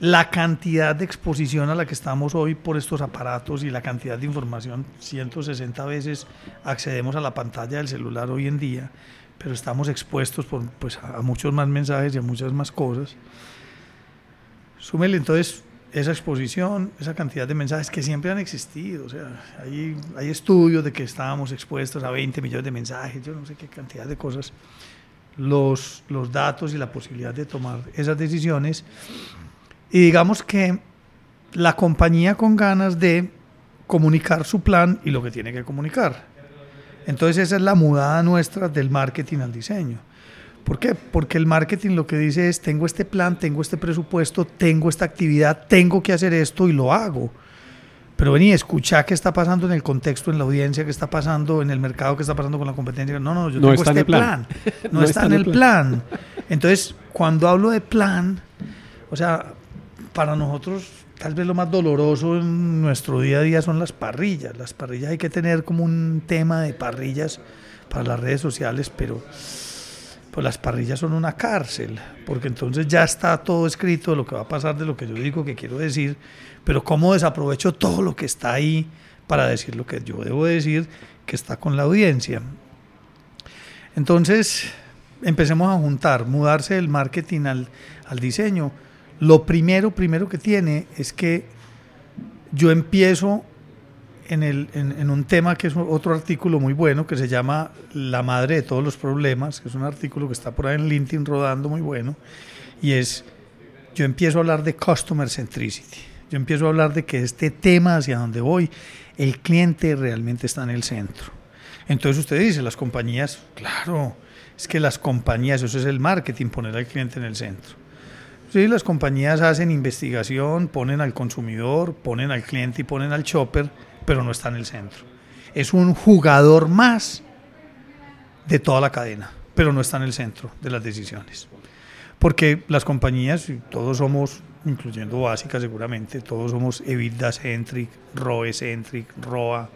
la cantidad de exposición a la que estamos hoy por estos aparatos y la cantidad de información, 160 veces accedemos a la pantalla del celular hoy en día pero estamos expuestos por, pues, a muchos más mensajes y a muchas más cosas. Súmele entonces esa exposición, esa cantidad de mensajes que siempre han existido. O sea, hay, hay estudios de que estábamos expuestos a 20 millones de mensajes, yo no sé qué cantidad de cosas. Los, los datos y la posibilidad de tomar esas decisiones. Y digamos que la compañía con ganas de comunicar su plan y lo que tiene que comunicar. Entonces esa es la mudada nuestra del marketing al diseño. ¿Por qué? Porque el marketing lo que dice es, tengo este plan, tengo este presupuesto, tengo esta actividad, tengo que hacer esto y lo hago. Pero vení, escucha qué está pasando en el contexto, en la audiencia, qué está pasando en el mercado, qué está pasando con la competencia. No, no, yo tengo este plan. No, está, en el plan. Entonces, cuando hablo de plan, o sea, para nosotros tal vez lo más doloroso en nuestro día a día son las parrillas. Las parrillas hay que tener como un tema de parrillas para las redes sociales, pero pues las parrillas son una cárcel, porque entonces ya está todo escrito de lo que va a pasar, de lo que yo digo que quiero decir, pero cómo desaprovecho todo lo que está ahí para decir lo que yo debo decir, que está con la audiencia. Entonces, empecemos a juntar, mudarse del marketing al, al diseño lo primero, primero que tiene es que yo empiezo en, el, en, un tema que es otro artículo muy bueno que se llama La madre de todos los problemas, que es un artículo que está por ahí en LinkedIn rodando muy bueno, y es, yo empiezo a hablar de Customer Centricity, yo empiezo a hablar de que este tema hacia donde voy, el cliente realmente está en el centro. Entonces usted dice, las compañías, claro, es que las compañías, eso es el marketing, poner al cliente en el centro. Sí, las compañías hacen investigación, ponen al consumidor, ponen al cliente y ponen al shopper, pero no está en el centro. Es un jugador más de toda la cadena, pero no está en el centro de las decisiones. Porque las compañías, todos somos, incluyendo Básica seguramente, todos somos EBITDA-centric, ROE-centric, ROA,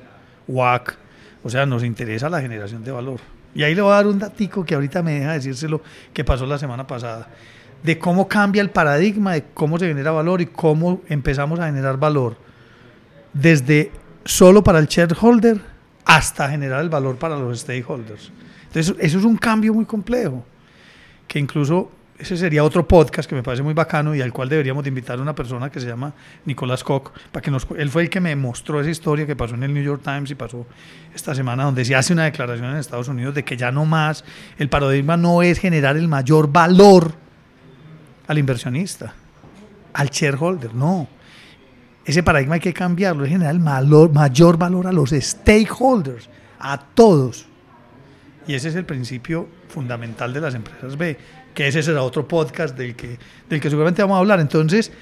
WAC, o sea, nos interesa la generación de valor. Y ahí le voy a dar un datico que ahorita me deja decírselo que pasó la semana pasada de cómo cambia el paradigma de cómo se genera valor y cómo empezamos a generar valor desde solo para el shareholder hasta generar el valor para los stakeholders. Entonces, eso es un cambio muy complejo, que incluso ese sería otro podcast que me parece muy bacano y al cual deberíamos de invitar a una persona que se llama Nicolás Koch, para que nos, él fue el que me mostró esa historia que pasó en el New York Times y pasó esta semana, donde se hace una declaración en Estados Unidos de que ya no más, el paradigma no es generar el mayor valor al inversionista, al shareholder, no. Ese paradigma hay que cambiarlo, es generar mayor valor a los stakeholders, a todos. Y ese es el principio fundamental de las empresas B, que ese será otro podcast del que, del que seguramente vamos a hablar. Entonces,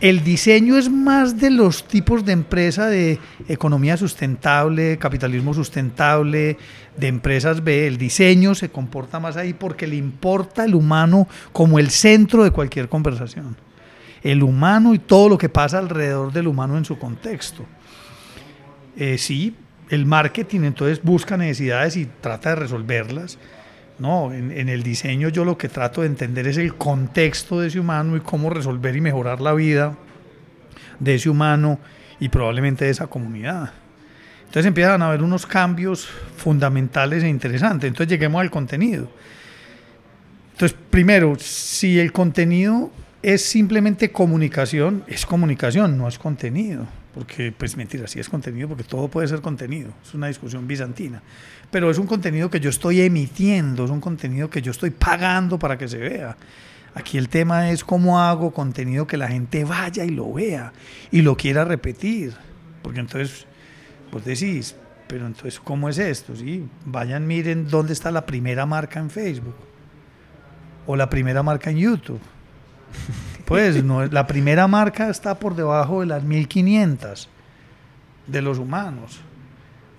el diseño es más de los tipos de empresa de economía sustentable, capitalismo sustentable, de empresas B. El diseño se comporta más ahí porque le importa el humano como el centro de cualquier conversación. El humano y todo lo que pasa alrededor del humano en su contexto. Eh, sí, el marketing entonces busca necesidades y trata de resolverlas. No, en, el diseño yo lo que trato de entender es el contexto de ese humano y cómo resolver y mejorar la vida de ese humano y probablemente de esa comunidad. Entonces empiezan a haber unos cambios fundamentales e interesantes. Entonces lleguemos al contenido. Entonces, primero, si el contenido es simplemente comunicación, es comunicación, no es contenido. Porque, pues mentira, sí es contenido, porque todo puede ser contenido. Es una discusión bizantina. Pero es un contenido que yo estoy emitiendo, es un contenido que yo estoy pagando para que se vea. Aquí el tema es cómo hago contenido que la gente vaya y lo vea y lo quiera repetir. Porque entonces Vos decís, pero entonces, ¿cómo es esto? ¿Sí? Vayan, miren dónde está la primera marca en Facebook o la primera marca en YouTube. Pues no, la primera marca está por debajo de las 1500 de los humanos.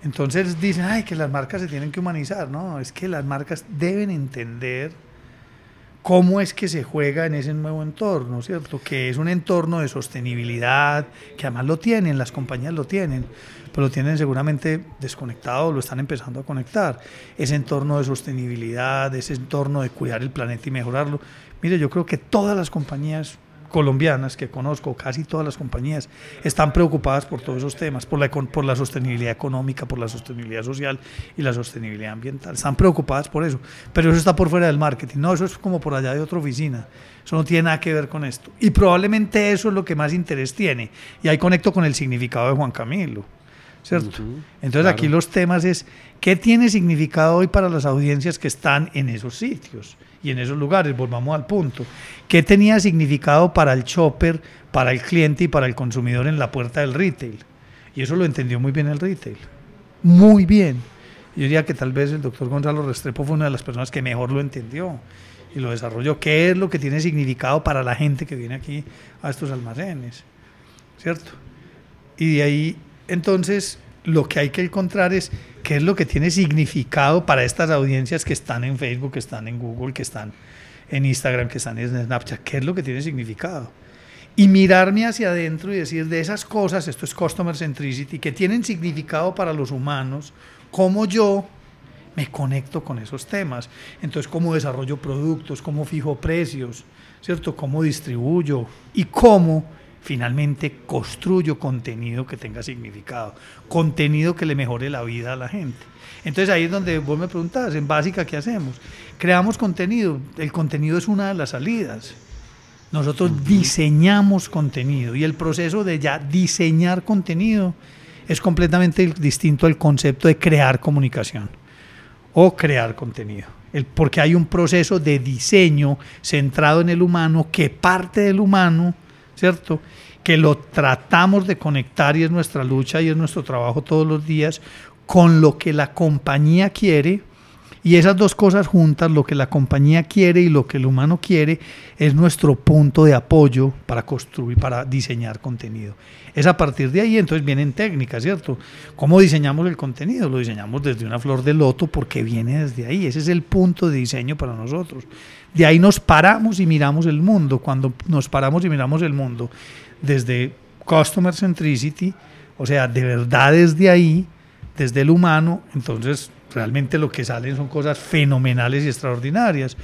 Entonces dicen, ay, que las marcas se tienen que humanizar. No, es que las marcas deben entender cómo es que se juega en ese nuevo entorno, ¿cierto? Que es un entorno de sostenibilidad, que además lo tienen, las compañías lo tienen, pero lo tienen seguramente desconectado, lo están empezando a conectar. Ese entorno de sostenibilidad, ese entorno de cuidar el planeta y mejorarlo. Mire, yo creo que todas las compañías colombianas que conozco, casi todas las compañías, están preocupadas por todos esos temas, por la, por la sostenibilidad económica, por la sostenibilidad social y la sostenibilidad ambiental. Están preocupadas por eso, pero eso está por fuera del marketing. No, eso es como por allá de otra oficina. Eso no tiene nada que ver con esto. Y probablemente eso es lo que más interés tiene. Y ahí conecto con el significado de Juan Camilo. ¿Cierto? Entonces aquí los temas es, ¿qué tiene significado hoy para las audiencias que están en esos sitios y en esos lugares? Volvamos al punto. ¿Qué tenía significado para el shopper, para el cliente y para el consumidor en la puerta del retail? Y eso lo entendió muy bien el retail. Muy bien. Yo diría que tal vez el doctor Gonzalo Restrepo fue una de las personas que mejor lo entendió y lo desarrolló. ¿Qué es lo que tiene significado para la gente que viene aquí a estos almacenes? ¿Cierto? Y de ahí entonces, lo que hay que encontrar es qué es lo que tiene significado para estas audiencias que están en Facebook, que están en Google, que están en Instagram, que están en Snapchat, qué es lo que tiene significado. Y mirarme hacia adentro y decir de esas cosas, esto es Customer Centricity, que tienen significado para los humanos, cómo yo me conecto con esos temas. Entonces, cómo desarrollo productos, cómo fijo precios, ¿cierto? Cómo distribuyo y cómo finalmente construyo contenido que tenga significado, contenido que le mejore la vida a la gente. Entonces ahí es donde vos me preguntabas, en básica, ¿qué hacemos? Creamos contenido, el contenido es una de las salidas. Nosotros diseñamos contenido y el proceso de ya diseñar contenido es completamente distinto al concepto de crear comunicación o crear contenido. El, porque hay un proceso de diseño centrado en el humano que parte del humano ¿cierto? Que lo tratamos de conectar y es nuestra lucha y es nuestro trabajo todos los días con lo que la compañía quiere Y esas dos cosas juntas, lo que la compañía quiere y lo que el humano quiere, es nuestro punto de apoyo para construir, para diseñar contenido. Es a partir de ahí, entonces vienen técnicas, ¿cierto? ¿Cómo diseñamos el contenido? Lo diseñamos desde una flor de loto porque viene desde ahí. Ese es el punto de diseño para nosotros. De ahí nos paramos y miramos el mundo. Cuando nos paramos y miramos el mundo desde Customer Centricity, o sea, de verdad desde ahí, desde el humano, entonces realmente lo que salen son cosas fenomenales y extraordinarias,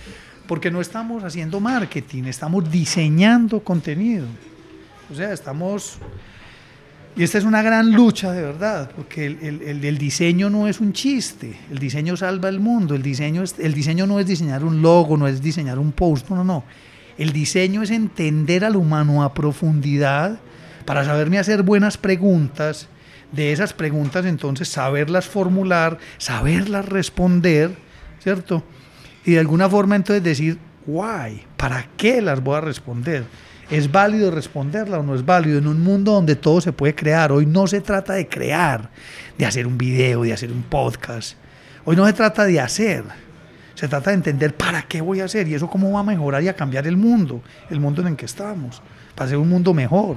porque no estamos haciendo marketing, estamos diseñando contenido. O sea, estamos... Y esta es una gran lucha de verdad, porque el, el, el, diseño no es un chiste, el diseño salva el mundo, el diseño, es, el diseño no es diseñar un logo, no es diseñar un post, no, no, no. El diseño es entender al humano a profundidad para saberme hacer buenas preguntas, de esas preguntas entonces saberlas formular, saberlas responder, ¿cierto? Y de alguna forma entonces decir, why, ¿para qué las voy a responder? ¿Es válido responderla o no es válido en un mundo donde todo se puede crear? Hoy no se trata de crear, de hacer un video, de hacer un podcast. Hoy no se trata de hacer. Se trata de entender para qué voy a hacer y eso cómo va a mejorar y a cambiar el mundo, el mundo en el que estamos, para hacer un mundo mejor.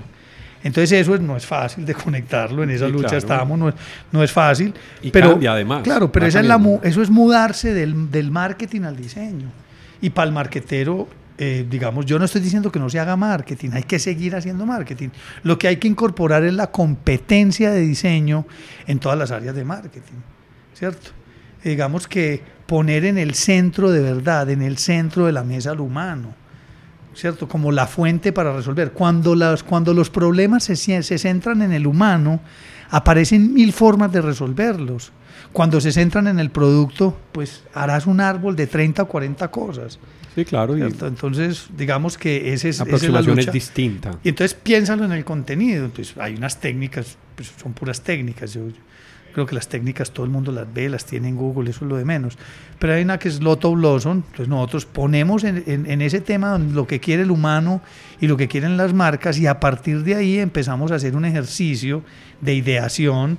Entonces eso no es fácil de conectarlo, en esa lucha estábamos, no es, no es fácil. Y pero, además. Claro, pero esa es la, eso es mudarse del, del, marketing al diseño. Y para el marketero, eh, digamos, yo no estoy diciendo que no se haga marketing, hay que seguir haciendo marketing. Lo que hay que incorporar es la competencia de diseño en todas las áreas de marketing, ¿cierto? Digamos que poner en el centro de verdad, en el centro de la mesa al humano ¿cierto? Como la fuente para resolver. Cuando, las, cuando los problemas se, se centran en el humano, aparecen mil formas de resolverlos. Cuando se centran en el producto, pues harás un árbol de 30 o 40 cosas. Sí, claro. Entonces, digamos que ese es, la aproximación es, es, distinta. Y entonces piénsalo en el contenido. Entonces, hay unas técnicas, pues son puras técnicas. Yo, creo que las técnicas todo el mundo las ve, las tiene en Google, eso es lo de menos. Pero hay una que es Lotto Blossom, entonces nosotros ponemos en, en, ese tema lo que quiere el humano y lo que quieren las marcas y a partir de ahí empezamos a hacer un ejercicio de ideación,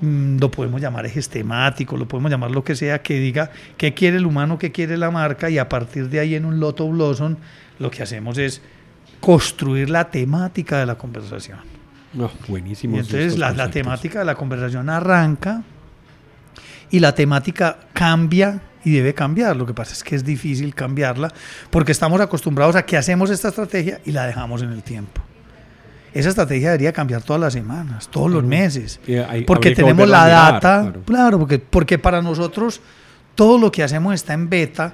mm, lo podemos llamar ejes temáticos, lo podemos llamar lo que sea, que diga qué quiere el humano, qué quiere la marca y a partir de ahí en un Lotto Blossom lo que hacemos es construir la temática de la conversación. Buenísimo. Y entonces la, la, temática de la conversación arranca y la temática cambia y debe cambiar. Lo que pasa es que es difícil cambiarla porque estamos acostumbrados a que hacemos esta estrategia y la dejamos en el tiempo. Esa estrategia debería cambiar todas las semanas, todos los meses. Hay, porque tenemos la mirar, data. Claro, claro porque, porque para nosotros todo lo que hacemos está en beta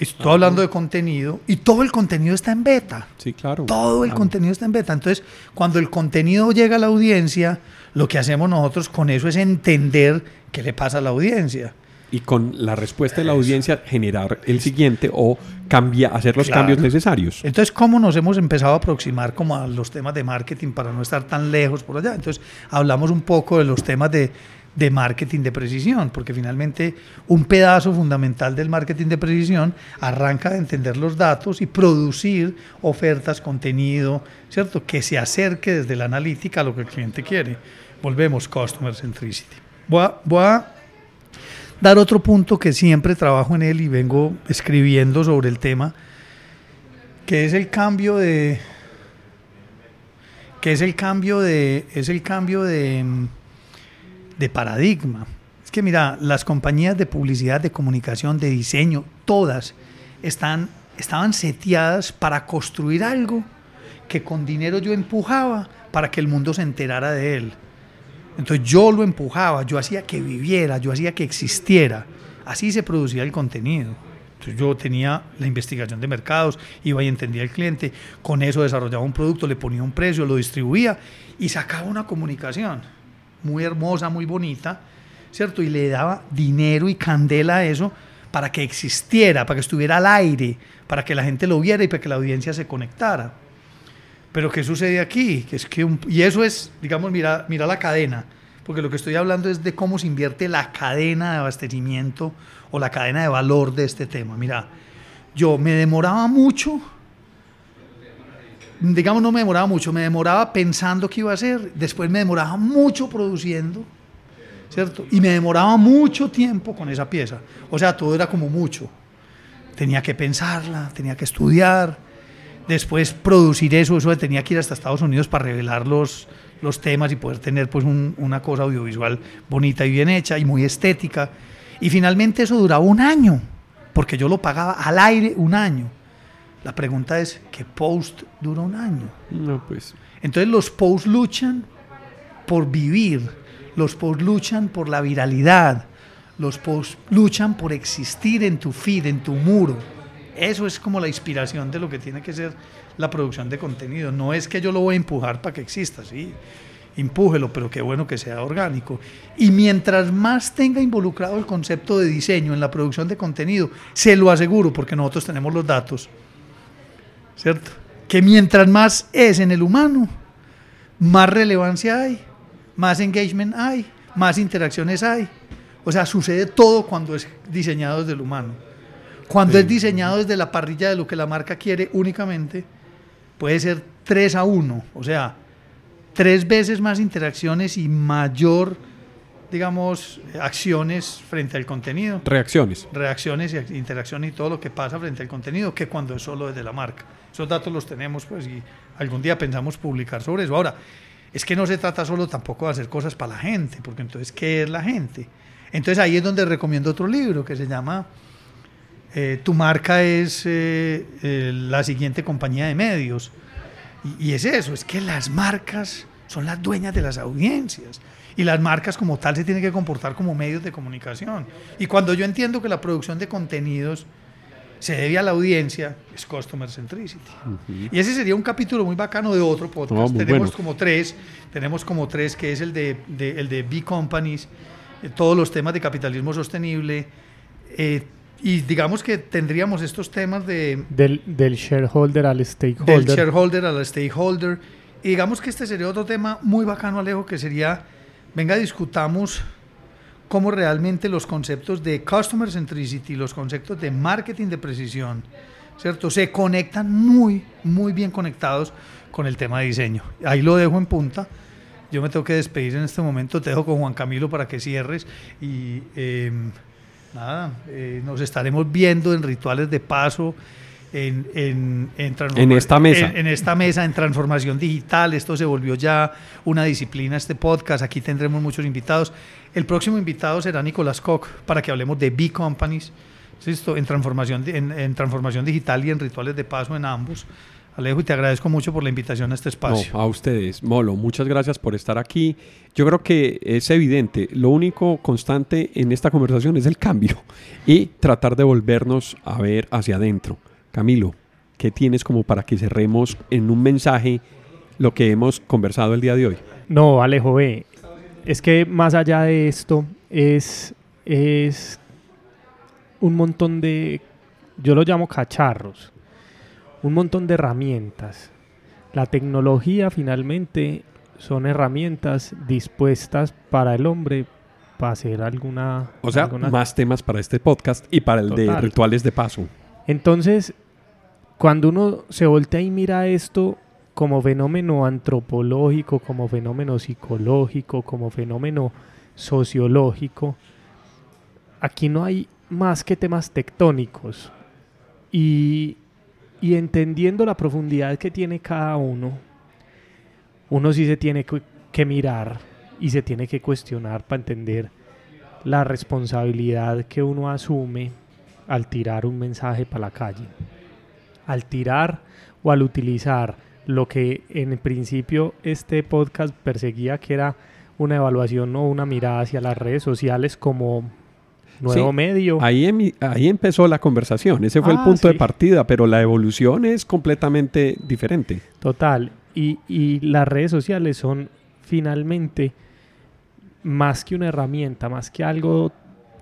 Estoy hablando de contenido y todo el contenido está en beta. Sí, claro. Todo el contenido está en beta. Entonces, cuando el contenido llega a la audiencia, lo que hacemos nosotros con eso es entender qué le pasa a la audiencia. Y con la respuesta de la audiencia generar el siguiente o cambiar, hacer los claro. cambios necesarios. Entonces, ¿cómo nos hemos empezado a aproximar como a los temas de marketing para no estar tan lejos por allá? Entonces, hablamos un poco de los temas de de marketing de precisión, porque finalmente un pedazo fundamental del marketing de precisión arranca de entender los datos y producir ofertas, contenido, ¿cierto? Que se acerque desde la analítica a lo que el cliente quiere. Volvemos, Customer Centricity. Voy a, voy a dar otro punto que siempre trabajo en él y vengo escribiendo sobre el tema, que es el cambio de que es el cambio de es el cambio de de paradigma. Es que mira, las compañías de publicidad, de comunicación, de diseño, todas están, estaban seteadas para construir algo que con dinero yo empujaba para que el mundo se enterara de él. Entonces yo lo empujaba, yo hacía que viviera, yo hacía que existiera. Así se producía el contenido. Entonces yo tenía la investigación de mercados, iba y entendía al cliente, con eso desarrollaba un producto, le ponía un precio, lo distribuía y sacaba una comunicación muy hermosa, muy bonita, ¿cierto? Y le daba dinero y candela a eso para que existiera, para que estuviera al aire, para que la gente lo viera y para que la audiencia se conectara. Pero ¿qué sucede aquí? Que es que y eso es, digamos, mira, mira la cadena, porque lo que estoy hablando es de cómo se invierte la cadena de abastecimiento o la cadena de valor de este tema. Mira, yo me demoraba mucho digamos, no me demoraba mucho, me demoraba pensando qué iba a hacer, después me demoraba mucho produciendo, ¿cierto? Y me demoraba mucho tiempo con esa pieza. O sea, todo era como mucho. Tenía que pensarla, tenía que estudiar, después producir eso, eso tenía que ir hasta Estados Unidos para revelar los, los temas y poder tener pues una cosa audiovisual bonita y bien hecha y muy estética. Y finalmente eso duraba un año, porque yo lo pagaba al aire un año. La pregunta es, ¿qué post dura un año? No, pues. Entonces los posts luchan por vivir, los posts luchan por la viralidad, los posts luchan por existir en tu feed, en tu muro. Eso es como la inspiración de lo que tiene que ser la producción de contenido. No es que yo lo voy a empujar para que exista, sí, empújelo, pero qué bueno que sea orgánico. Y mientras más tenga involucrado el concepto de diseño en la producción de contenido, se lo aseguro, porque nosotros tenemos los datos, ¿cierto? Que mientras más es en el humano, más relevancia hay, más engagement hay, más interacciones hay. O sea, sucede todo cuando es diseñado desde el humano. Cuando es diseñado desde la parrilla de lo que la marca quiere únicamente, puede ser 3 a 1, o sea, tres veces más interacciones y mayor, digamos, acciones frente al contenido. Reacciones. Reacciones y interacciones y todo lo que pasa frente al contenido que cuando es solo desde la marca. Esos datos los tenemos, pues, y algún día pensamos publicar sobre eso. Ahora, es que no se trata solo tampoco de hacer cosas para la gente, porque entonces, ¿qué es la gente? Entonces ahí es donde recomiendo otro libro que se llama eh, tu marca es eh, eh, la siguiente compañía de medios. Y, es eso, es que las marcas son las dueñas de las audiencias. Y las marcas como tal se tienen que comportar como medios de comunicación. Y cuando yo entiendo que la producción de contenidos se debe a la audiencia, es Customer Centricity. Y ese sería un capítulo muy bacano de otro podcast. tenemos como tres, tenemos como tres, que es el de, el de B Companies, todos los temas de capitalismo sostenible, y digamos que tendríamos estos temas de... Del, del shareholder al stakeholder. Del shareholder al stakeholder. Y digamos que este sería otro tema muy bacano, Alejo, que sería, venga, discutamos cómo realmente los conceptos de customer centricity, los conceptos de marketing de precisión, ¿cierto? Se conectan muy, muy bien conectados con el tema de diseño. Ahí lo dejo en punta. Yo me tengo que despedir en este momento. Te dejo con Juan Camilo para que cierres y... Em, nada, eh, nos estaremos viendo en rituales de paso, en, en, en, esta mesa. En, esta mesa, en transformación digital. Esto se volvió ya una disciplina, este podcast. Aquí tendremos muchos invitados. El próximo invitado será Nicolás Koch para que hablemos de B-Companies, en transformación, en, transformación digital y en rituales de paso en ambos. Alejo, y te agradezco mucho por la invitación a este espacio. a ustedes. Molo, muchas gracias por estar aquí. Yo creo que es evidente, lo único constante en esta conversación es el cambio y tratar de volvernos a ver hacia adentro. Camilo, ¿qué tienes como para que cerremos en un mensaje lo que hemos conversado el día de hoy? No, Alejo, ve, es que más allá de esto es, es un montón de, yo lo llamo cacharros un montón de herramientas. La tecnología finalmente son herramientas dispuestas para el hombre para hacer alguna... O sea, más temas para este podcast y para el de rituales de paso. Entonces, cuando uno se voltea y mira esto como fenómeno antropológico, como fenómeno psicológico, como fenómeno sociológico, aquí no hay más que temas tectónicos. Y y entendiendo la profundidad que tiene cada uno, uno sí se tiene que, mirar y se tiene que cuestionar para entender la responsabilidad que uno asume al tirar un mensaje para la calle. Al tirar o al utilizar lo que en principio este podcast perseguía que era una evaluación o una mirada hacia las redes sociales como nuevo medio. Ahí, ahí empezó la conversación, ese fue el ah, punto de partida, pero la evolución es completamente diferente. Total, y, y las redes sociales son finalmente más que una herramienta, más que algo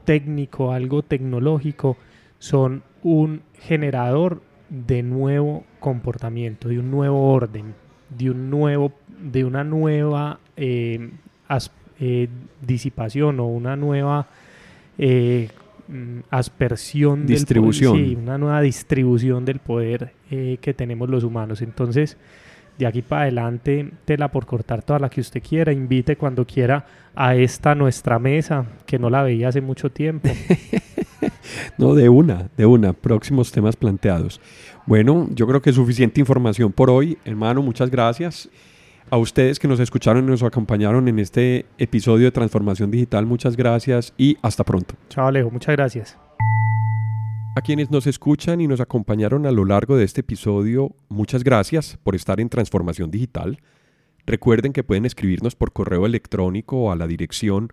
técnico, algo tecnológico, son un generador de nuevo comportamiento, de un nuevo orden, de un nuevo, de una nueva eh, eh, disipación o una nueva eh, aspersión distribución. Del, sí, una nueva distribución del poder que tenemos los humanos. Entonces, de aquí para adelante, tela por cortar toda la que usted quiera, invite cuando quiera a esta nuestra mesa, que no la veía hace mucho tiempo. no, de una, de una, próximos temas planteados. Bueno, yo creo que es suficiente información por hoy, hermano, muchas gracias. A ustedes que nos escucharon y nos acompañaron en este episodio de Transformación Digital, muchas gracias y hasta pronto. Chao Alejo, muchas gracias. A quienes nos escuchan y nos acompañaron a lo largo de este episodio, muchas gracias por estar en Transformación Digital. Recuerden que pueden escribirnos por correo electrónico a la dirección